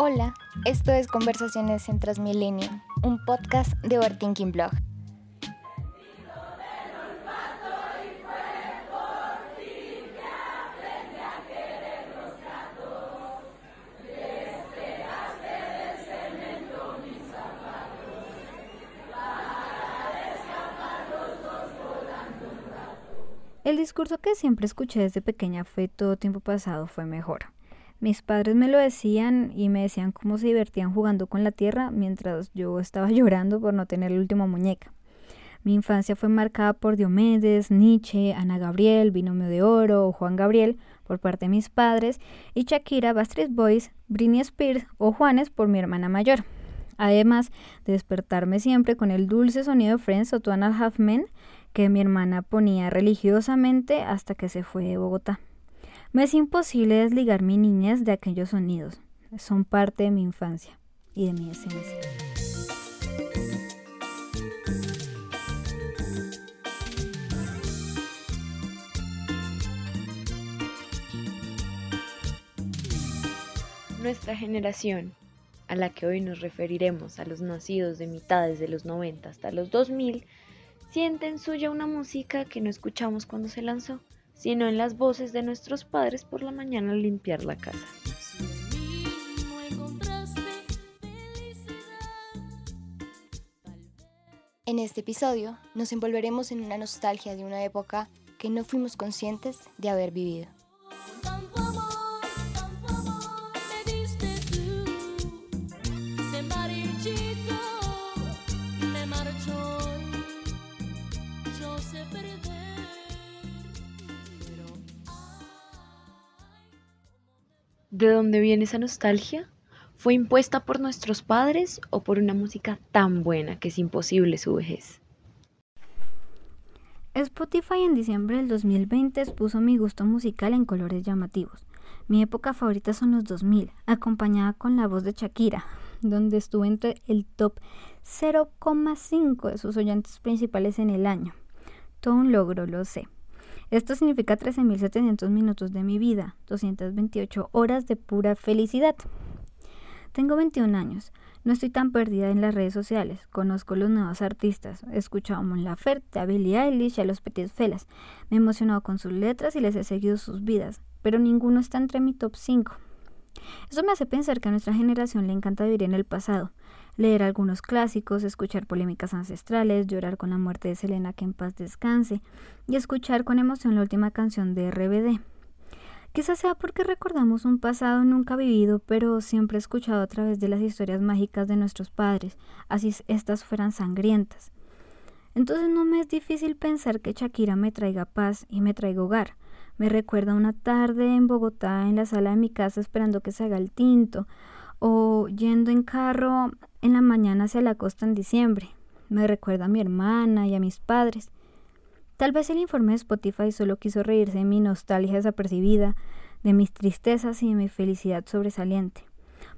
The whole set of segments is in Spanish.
Hola, esto es Conversaciones en Transmilenio, un podcast de Overthinking Blog. El discurso que siempre escuché desde pequeña fue todo tiempo pasado fue mejor. Mis padres me lo decían y me decían cómo se divertían jugando con la tierra mientras yo estaba llorando por no tener la última muñeca. Mi infancia fue marcada por Diomedes, Nietzsche, Ana Gabriel, Binomio de Oro Juan Gabriel por parte de mis padres y Shakira, Bastard Boys, Britney Spears o Juanes por mi hermana mayor. Además de despertarme siempre con el dulce sonido de Friends o Two and que mi hermana ponía religiosamente hasta que se fue de Bogotá. Me es imposible desligar mi niñez de aquellos sonidos. Son parte de mi infancia y de mi esencia. Nuestra generación, a la que hoy nos referiremos a los nacidos de mitades de los 90 hasta los 2000, sienten suya una música que no escuchamos cuando se lanzó sino en las voces de nuestros padres por la mañana al limpiar la casa. En este episodio nos envolveremos en una nostalgia de una época que no fuimos conscientes de haber vivido. ¿De dónde viene esa nostalgia? ¿Fue impuesta por nuestros padres o por una música tan buena que es imposible su vejez? Spotify en diciembre del 2020 expuso mi gusto musical en colores llamativos. Mi época favorita son los 2000, acompañada con la voz de Shakira, donde estuve entre el top 0,5 de sus oyentes principales en el año. Todo un logro, lo sé. Esto significa 13.700 minutos de mi vida, 228 horas de pura felicidad. Tengo 21 años. No estoy tan perdida en las redes sociales. Conozco los nuevos artistas. He escuchado a Mon Laferte, a Billie Eilish y a los Petit Felas. Me he emocionado con sus letras y les he seguido sus vidas, pero ninguno está entre mi top 5. Eso me hace pensar que a nuestra generación le encanta vivir en el pasado, leer algunos clásicos, escuchar polémicas ancestrales, llorar con la muerte de Selena que en paz descanse y escuchar con emoción la última canción de RBD. Quizás sea porque recordamos un pasado nunca vivido, pero siempre escuchado a través de las historias mágicas de nuestros padres, así estas fueran sangrientas. Entonces no me es difícil pensar que Shakira me traiga paz y me traiga hogar. Me recuerda una tarde en Bogotá en la sala de mi casa esperando que se haga el tinto, o yendo en carro en la mañana hacia la costa en diciembre. Me recuerda a mi hermana y a mis padres. Tal vez el informe de Spotify solo quiso reírse de mi nostalgia desapercibida, de mis tristezas y de mi felicidad sobresaliente.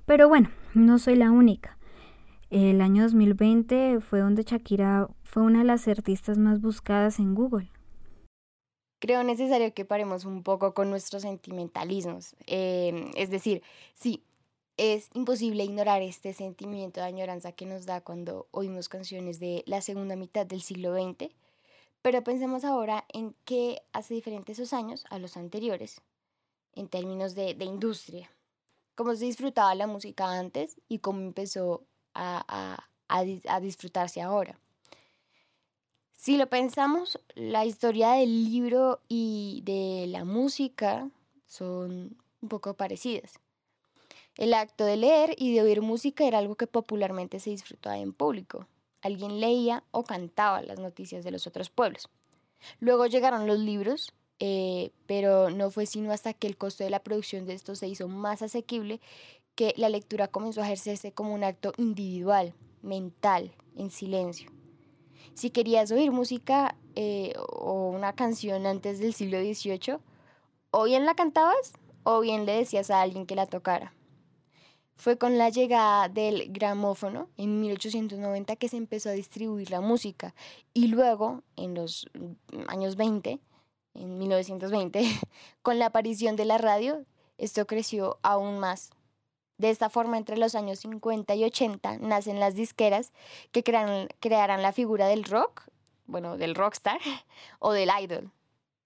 Pero bueno, no soy la única. El año 2020 fue donde Shakira fue una de las artistas más buscadas en Google. Creo necesario que paremos un poco con nuestros sentimentalismos. Eh, es decir, sí, es imposible ignorar este sentimiento de añoranza que nos da cuando oímos canciones de la segunda mitad del siglo XX, pero pensemos ahora en qué hace diferente esos años a los anteriores, en términos de, industria, cómo se disfrutaba la música antes y cómo empezó a, a disfrutarse ahora. Si lo pensamos, la historia del libro y de la música son un poco parecidas. El acto de leer y de oír música era algo que popularmente se disfrutaba en público. Alguien leía o cantaba las noticias de los otros pueblos. Luego llegaron los libros, eh, pero no fue sino hasta que el costo de la producción de estos se hizo más asequible que la lectura comenzó a ejercerse como un acto individual, mental, en silencio. Si querías oír música eh, o una canción antes del siglo XVIII, o bien la cantabas o bien le decías a alguien que la tocara. Fue con la llegada del gramófono en 1890 que se empezó a distribuir la música. Y luego, en los años 20, en 1920, con la aparición de la radio, esto creció aún más. De esta forma, entre los años 50 y 80 nacen las disqueras que crearán la figura del rock, bueno, del rockstar o del idol,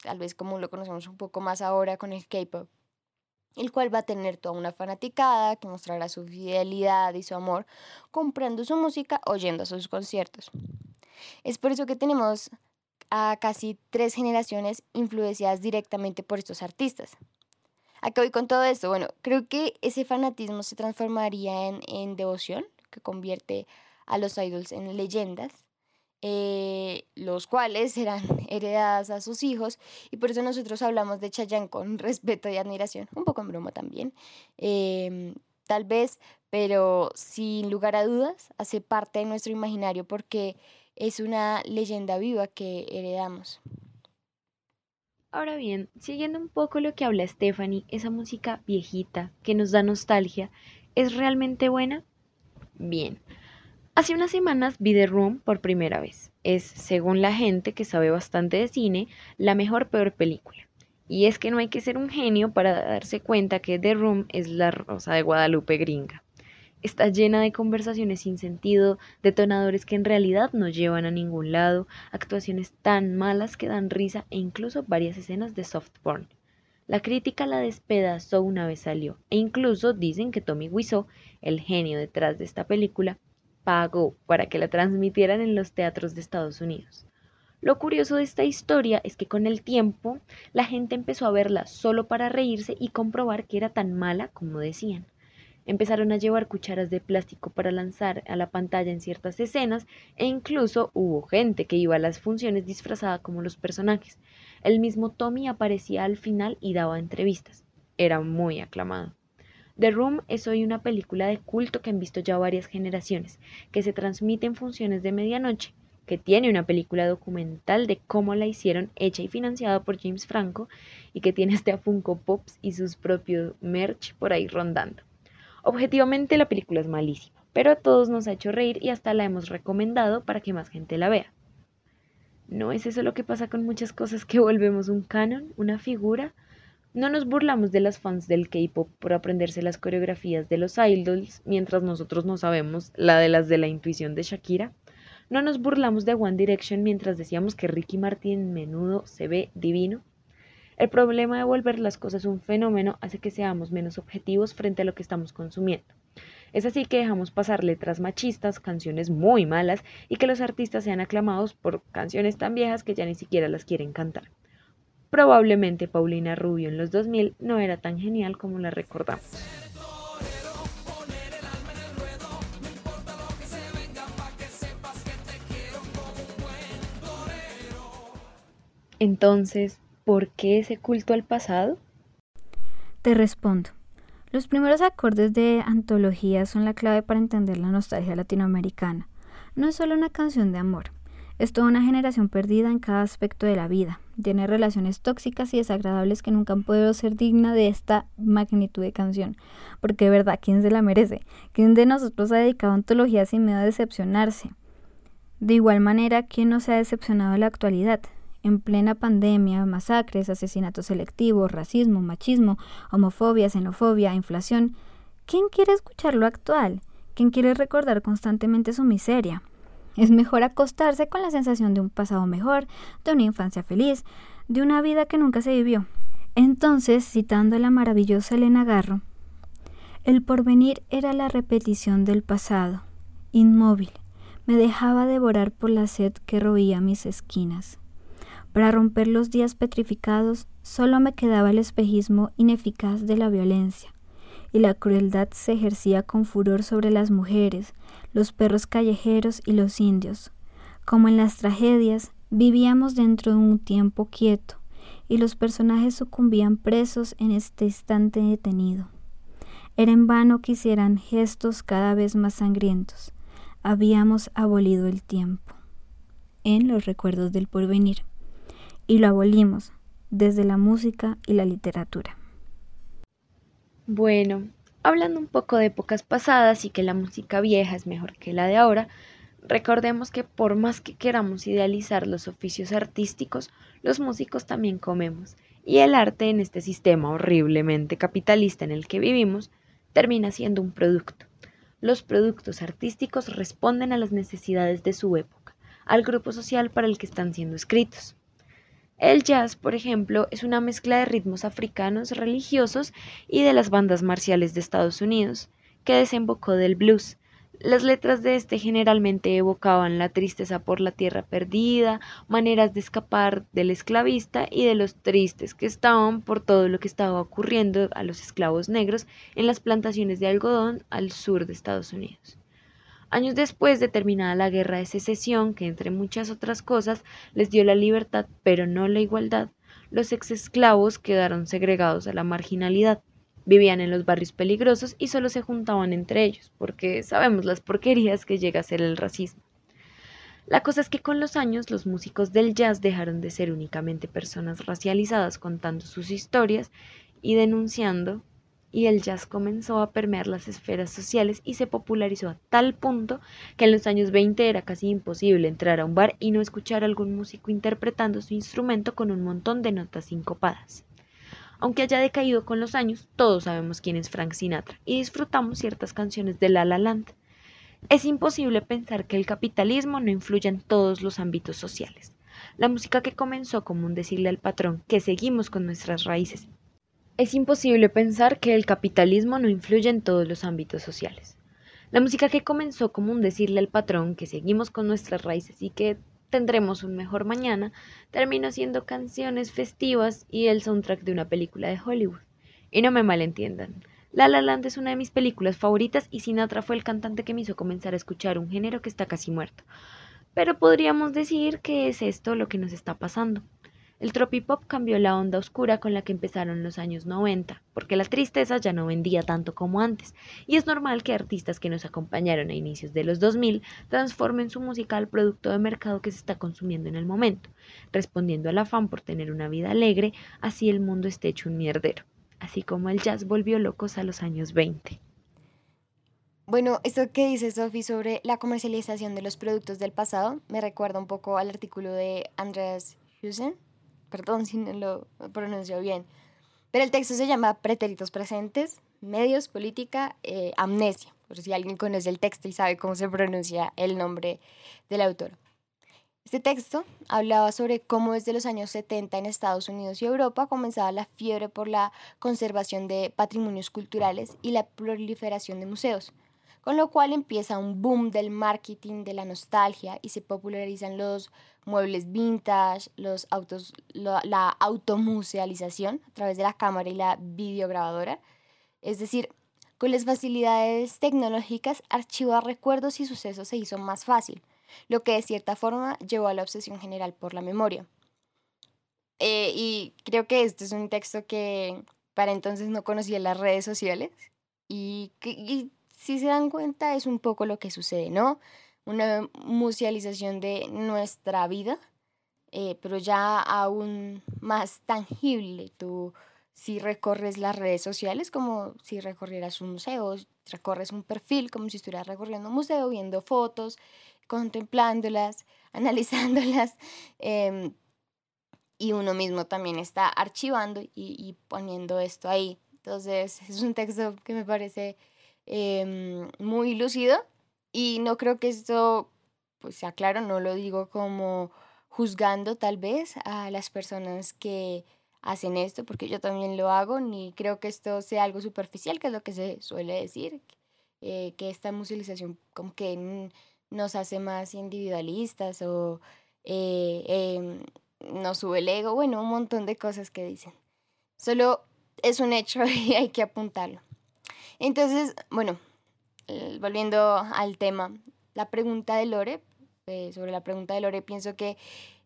tal vez como lo conocemos un poco más ahora con el K-pop, el cual va a tener toda una fanaticada que mostrará su fidelidad y su amor comprando su música o yendo a sus conciertos. Es por eso que tenemos a casi tres generaciones influenciadas directamente por estos artistas. ¿A qué voy con todo esto? Bueno, creo que ese fanatismo se transformaría en, devoción, que convierte a los idols en leyendas, eh, los cuales serán heredadas a sus hijos, y por eso nosotros hablamos de Chayanne con respeto y admiración, un poco en broma también, em, tal vez, pero sin lugar a dudas hace parte de nuestro imaginario porque es una leyenda viva que heredamos. Ahora bien, siguiendo un poco lo que habla Stephanie, esa música viejita que nos da nostalgia, ¿es realmente buena? Bien. Hace unas semanas vi The Room por primera vez. Es, según la gente que sabe bastante de cine, la mejor peor película. Y es que no hay que ser un genio para darse cuenta que The Room es la rosa de Guadalupe gringa está llena de conversaciones sin sentido, detonadores que en realidad no llevan a ningún lado, actuaciones tan malas que dan risa e incluso varias escenas de soft porn. La crítica la despedazó una vez salió, e incluso dicen que Tommy Wiseau, el genio detrás de esta película, pagó para que la transmitieran en los teatros de Estados Unidos. Lo curioso de esta historia es que con el tiempo la gente empezó a verla solo para reírse y comprobar que era tan mala como decían. Empezaron a llevar cucharas de plástico para lanzar a la pantalla en ciertas escenas e incluso hubo gente que iba a las funciones disfrazada como los personajes. El mismo Tommy aparecía al final y daba entrevistas. Era muy aclamado. The Room es hoy una película de culto que han visto ya varias generaciones, que se transmite en funciones de medianoche, que tiene una película documental de cómo la hicieron, hecha y financiada por James Franco, y que tiene hasta Funko Pops y sus propios merch por ahí rondando. Objetivamente la película es malísima, pero a todos nos ha hecho reír y hasta la hemos recomendado para que más gente la vea. ¿No es eso lo que pasa con muchas cosas que volvemos un canon, una figura? No nos burlamos de las fans del K-pop por aprenderse las coreografías de los idols mientras nosotros no sabemos la de las de la intuición de Shakira. No nos burlamos de One Direction mientras decíamos que Ricky Martin menudo se ve divino. El problema de volver las cosas un fenómeno hace que seamos menos objetivos frente a lo que estamos consumiendo. Es así que dejamos pasar letras machistas, canciones muy malas y que los artistas sean aclamados por canciones tan viejas que ya ni siquiera las quieren cantar. Probablemente Paulina Rubio en los 2000 no era tan genial como la recordamos. Entonces, ¿Por qué ese culto al pasado? Te respondo. Los primeros acordes de antología son la clave para entender la nostalgia latinoamericana. No es solo una canción de amor, es toda una generación perdida en cada aspecto de la vida. Tiene relaciones tóxicas y desagradables que nunca han podido ser digna de esta magnitud de canción. Porque de verdad, ¿quién se la merece? ¿Quién de nosotros ha dedicado antología sin miedo a decepcionarse? De igual manera, ¿quién no se ha decepcionado en la actualidad? en plena pandemia, masacres, asesinatos selectivos, racismo, machismo, homofobia, xenofobia, inflación. ¿Quién quiere escuchar lo actual? ¿Quién quiere recordar constantemente su miseria? Es mejor acostarse con la sensación de un pasado mejor, de una infancia feliz, de una vida que nunca se vivió. Entonces, citando a la maravillosa Elena Garro, el porvenir era la repetición del pasado, inmóvil, me dejaba devorar por la sed que roía mis esquinas. Para romper los días petrificados solo me quedaba el espejismo ineficaz de la violencia, y la crueldad se ejercía con furor sobre las mujeres, los perros callejeros y los indios. Como en las tragedias, vivíamos dentro de un tiempo quieto, y los personajes sucumbían presos en este instante detenido. Era en vano que hicieran gestos cada vez más sangrientos. Habíamos abolido el tiempo. En los recuerdos del porvenir y lo abolimos desde la música y la literatura. Bueno, hablando un poco de épocas pasadas y que la música vieja es mejor que la de ahora, recordemos que por más que queramos idealizar los oficios artísticos, los músicos también comemos, y el arte en este sistema horriblemente capitalista en el que vivimos termina siendo un producto. Los productos artísticos responden a las necesidades de su época, al grupo social para el que están siendo escritos. El jazz, por ejemplo, es una mezcla de ritmos africanos religiosos y de las bandas marciales de Estados Unidos, que desembocó del blues, las letras de este generalmente evocaban la tristeza por la tierra perdida, maneras de escapar del esclavista y de los tristes que estaban por todo lo que estaba ocurriendo a los esclavos negros en las plantaciones de algodón al sur de Estados Unidos. Años después de terminada la guerra de secesión, que entre muchas otras cosas les dio la libertad pero no la igualdad, los ex esclavos quedaron segregados a la marginalidad Vivían en los barrios peligrosos y solo se juntaban entre ellos, porque sabemos las porquerías que llega a ser el racismo. La cosa es que con los años los músicos del jazz dejaron de ser únicamente personas racializadas contando sus historias y denunciando, y el jazz comenzó a permear las esferas sociales y se popularizó a tal punto que en los años 20 era casi imposible entrar a un bar y no escuchar a algún músico interpretando su instrumento con un montón de notas sincopadas. Aunque haya decaído con los años, todos sabemos quién es Frank Sinatra y disfrutamos ciertas canciones de La La Land. Es imposible pensar que el capitalismo no influya en todos los ámbitos sociales. La música que comenzó como un decirle al patrón que seguimos con nuestras raíces. Es imposible pensar que el capitalismo no influya en todos los ámbitos sociales. La música que comenzó como un decirle al patrón que seguimos con nuestras raíces y que tendremos un mejor mañana, terminó siendo canciones festivas y el soundtrack de una película de Hollywood. Y no me malentiendan, La La Land es una de mis películas favoritas y Sinatra fue el cantante que me hizo comenzar a escuchar un género que está casi muerto. Pero podríamos decir que es esto lo que nos está pasando. El tropipop cambió la onda oscura con la que empezaron los años 90, porque la tristeza ya no vendía tanto como antes, y es normal que artistas que nos acompañaron a inicios de los 2000 transformen su música al producto de mercado que se está consumiendo en el momento, respondiendo al afán por tener una vida alegre, así el mundo esté hecho un mierdero, así como el jazz volvió locos a los años 20. Bueno, esto que dice Sophie sobre la comercialización de los productos del pasado me recuerda un poco al artículo de Andreas Husen perdón si no lo pronuncio bien. Pero el texto se llama Pretéritos presentes, medios, política, eh, amnesia, por si alguien conoce el texto y sabe cómo se pronuncia el nombre del autor. Este texto hablaba sobre cómo desde los años 70 en Estados Unidos y Europa comenzaba la fiebre por la conservación de patrimonios culturales y la proliferación de museos con lo cual empieza un boom del marketing, de la nostalgia y se popularizan los muebles vintage, los autos, la, automusealización a través de la cámara y la videograbadora. Es decir, con las facilidades tecnológicas, archivar recuerdos y sucesos se hizo más fácil, lo que de cierta forma llevó a la obsesión general por la memoria. Eh, y creo que este es un texto que para entonces no conocía las redes sociales y, y si se dan cuenta es un poco lo que sucede, ¿no? Una musealización de nuestra vida, eh, pero ya aún más tangible. Tú si recorres las redes sociales como si recorrieras un museo, recorres un perfil como si estuvieras recorriendo un museo, viendo fotos, contemplándolas, analizándolas. Em, y uno mismo también está archivando y, y, poniendo esto ahí. Entonces es un texto que me parece Em, muy lúcido y no creo que esto, pues sea claro, no lo digo como juzgando tal vez a las personas que hacen esto, porque yo también lo hago, ni creo que esto sea algo superficial, que es lo que se suele decir, eh, que esta musicalización como que nos hace más individualistas o eh, em, nos sube el ego, bueno, un montón de cosas que dicen. Solo es un hecho y hay que apuntarlo. Entonces, bueno, eh, volviendo al tema, la pregunta de Lore, eh, sobre la pregunta de Lore, pienso que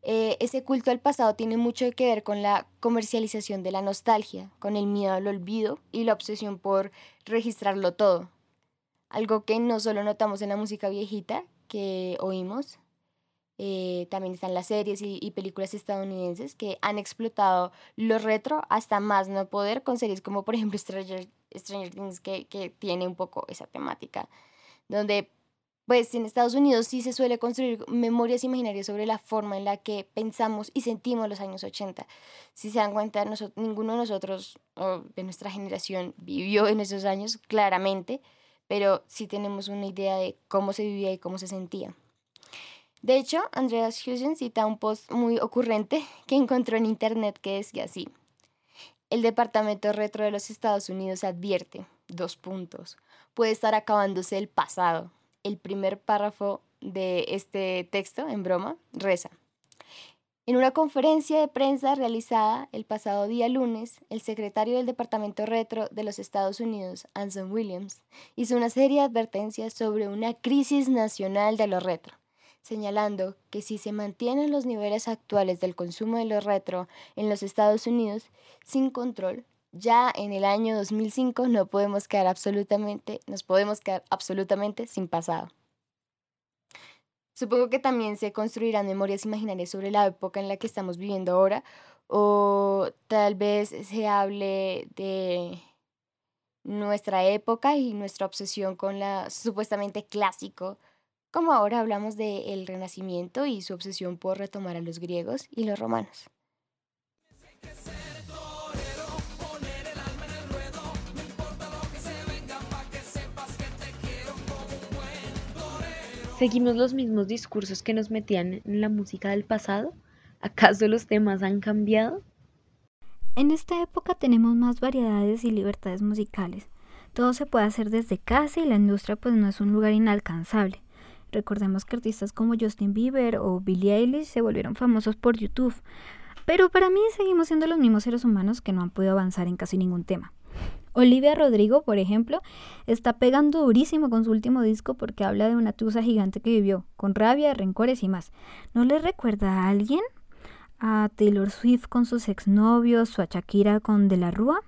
eh, ese culto al pasado tiene mucho que ver con la comercialización de la nostalgia, con el miedo al olvido y la obsesión por registrarlo todo. Algo que no solo notamos en la música viejita que oímos, también están las series y, películas estadounidenses que han explotado lo retro hasta más no poder con series como por ejemplo Stranger, Stranger Things que, tiene un poco esa temática, donde Pues en Estados Unidos sí se suele construir memorias imaginarias sobre la forma en la que pensamos y sentimos los años 80. Si se dan cuenta, ninguno de nosotros o de nuestra generación vivió en esos años, claramente, pero sí tenemos una idea de cómo se vivía y cómo se sentía. De hecho, Andreas Husen cita un post muy ocurrente que encontró en internet que decía así. El Departamento Retro de los Estados Unidos advierte, dos puntos, puede estar acabándose el pasado, el primer párrafo de este texto, en broma, reza. En una conferencia de prensa realizada el pasado día lunes, el secretario del Departamento Retro de los Estados Unidos, Anson Williams, hizo una serie de advertencias sobre una crisis nacional de lo retro, señalando que si se mantienen los niveles actuales del consumo de lo retro en los Estados Unidos sin control, ya en el año 2005 no podemos quedar absolutamente, nos podemos quedar absolutamente sin pasado. Supongo que también se construirán memorias imaginarias sobre la época en la que estamos viviendo ahora, o tal vez se hable de nuestra época y nuestra obsesión con la supuestamente clásico, como ahora hablamos del Renacimiento y su obsesión por retomar a los griegos y los romanos. ¿Seguimos los mismos discursos que nos metían en la música del pasado? ¿Acaso los temas han cambiado? En esta época tenemos más variedades y libertades musicales. Todo se puede hacer desde casa y la industria pues no es un lugar inalcanzable. Recordemos que artistas como Justin Bieber o Billie Eilish se volvieron famosos por YouTube. Pero para mí seguimos siendo los mismos seres humanos que no han podido avanzar en casi ningún tema. Olivia Rodrigo, por ejemplo, está pegando durísimo con su último disco porque habla de una tusa gigante que vivió, con rabia, rencores y más. ¿No le recuerda a alguien? ¿A Taylor Swift con sus exnovios o a Shakira con De la Rúa?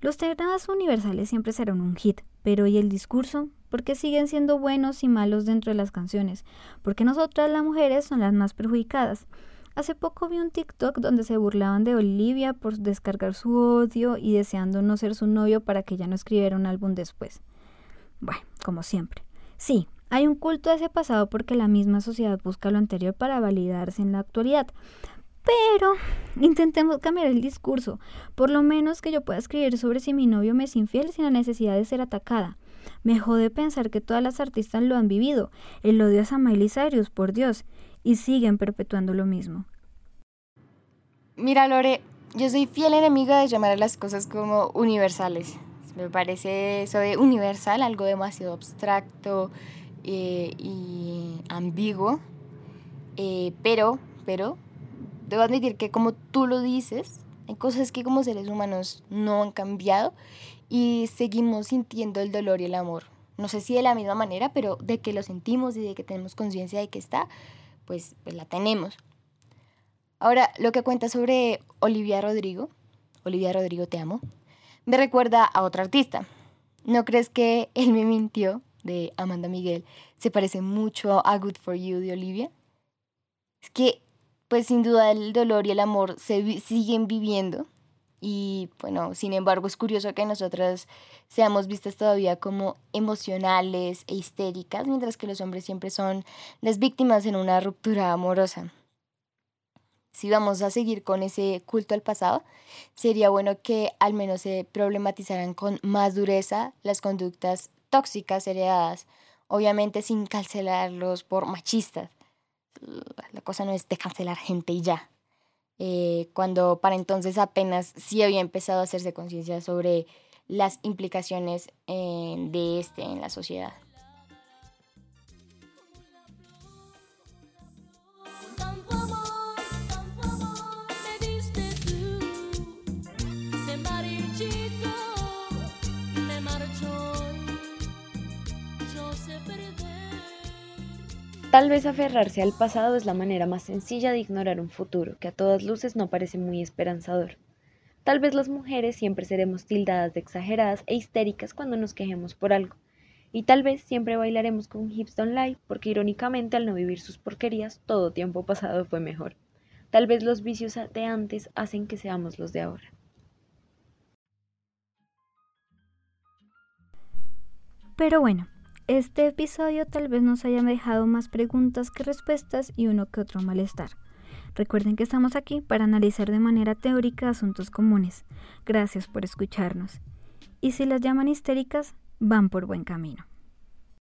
Los temas universales siempre serán un hit, pero ¿y el discurso? ¿Por qué siguen siendo buenos y malos dentro de las canciones? Porque nosotras las mujeres son las más perjudicadas. Hace poco vi un TikTok donde se burlaban de Olivia por descargar su odio y deseando no ser su novio para que ya no escribiera un álbum después. Bueno, como siempre. Sí, hay un culto a ese pasado porque la misma sociedad busca lo anterior para validarse en la actualidad. Pero intentemos cambiar el discurso. Por lo menos que yo pueda escribir sobre si mi novio me es infiel sin la necesidad de ser atacada. Me jode pensar que todas las artistas lo han vivido. El odio a Miley Cyrus, por Dios y siguen perpetuando lo mismo. Mira, Lore, yo soy fiel enemiga de llamar a las cosas como universales. Me parece eso de universal algo demasiado abstracto eh, y ambiguo. Eh, pero, pero, debo admitir que como tú lo dices, hay cosas que como seres humanos no han cambiado y seguimos sintiendo el dolor y el amor. No sé si de la misma manera, pero de que lo sentimos y de que tenemos conciencia de que está, pues, pues, la tenemos. Ahora, lo que cuenta sobre Olivia Rodrigo, Olivia Rodrigo te amo, me recuerda a otra artista. ¿No crees que Él me mintió de Amanda Miguel se parece mucho a Good for You de Olivia? Es que, pues sin duda el dolor y el amor se siguen viviendo y bueno, sin embargo es curioso que nosotras seamos vistas todavía como emocionales e histéricas, mientras que los hombres siempre son las víctimas en una ruptura amorosa. Si vamos a seguir con ese culto al pasado, sería bueno que al menos se problematizaran con más dureza las conductas tóxicas heredadas, obviamente sin cancelarlos por machistas. La cosa no es de cancelar gente y ya. Eh, cuando para entonces apenas sí había empezado a hacerse conciencia sobre las implicaciones eh, de este en la sociedad. Tal vez aferrarse al pasado es la manera más sencilla de ignorar un futuro que a todas luces no parece muy esperanzador. Tal vez las mujeres siempre seremos tildadas de exageradas e histéricas cuando nos quejemos por algo. Y tal vez siempre bailaremos con Hips Don't Lie porque irónicamente al no vivir sus porquerías todo tiempo pasado fue mejor. Tal vez los vicios de antes hacen que seamos los de ahora. Pero bueno, Este episodio tal vez nos haya dejado más preguntas que respuestas y uno que otro malestar. Recuerden que estamos aquí para analizar de manera teórica asuntos comunes. Gracias por escucharnos. Y si las llaman histéricas, van por buen camino.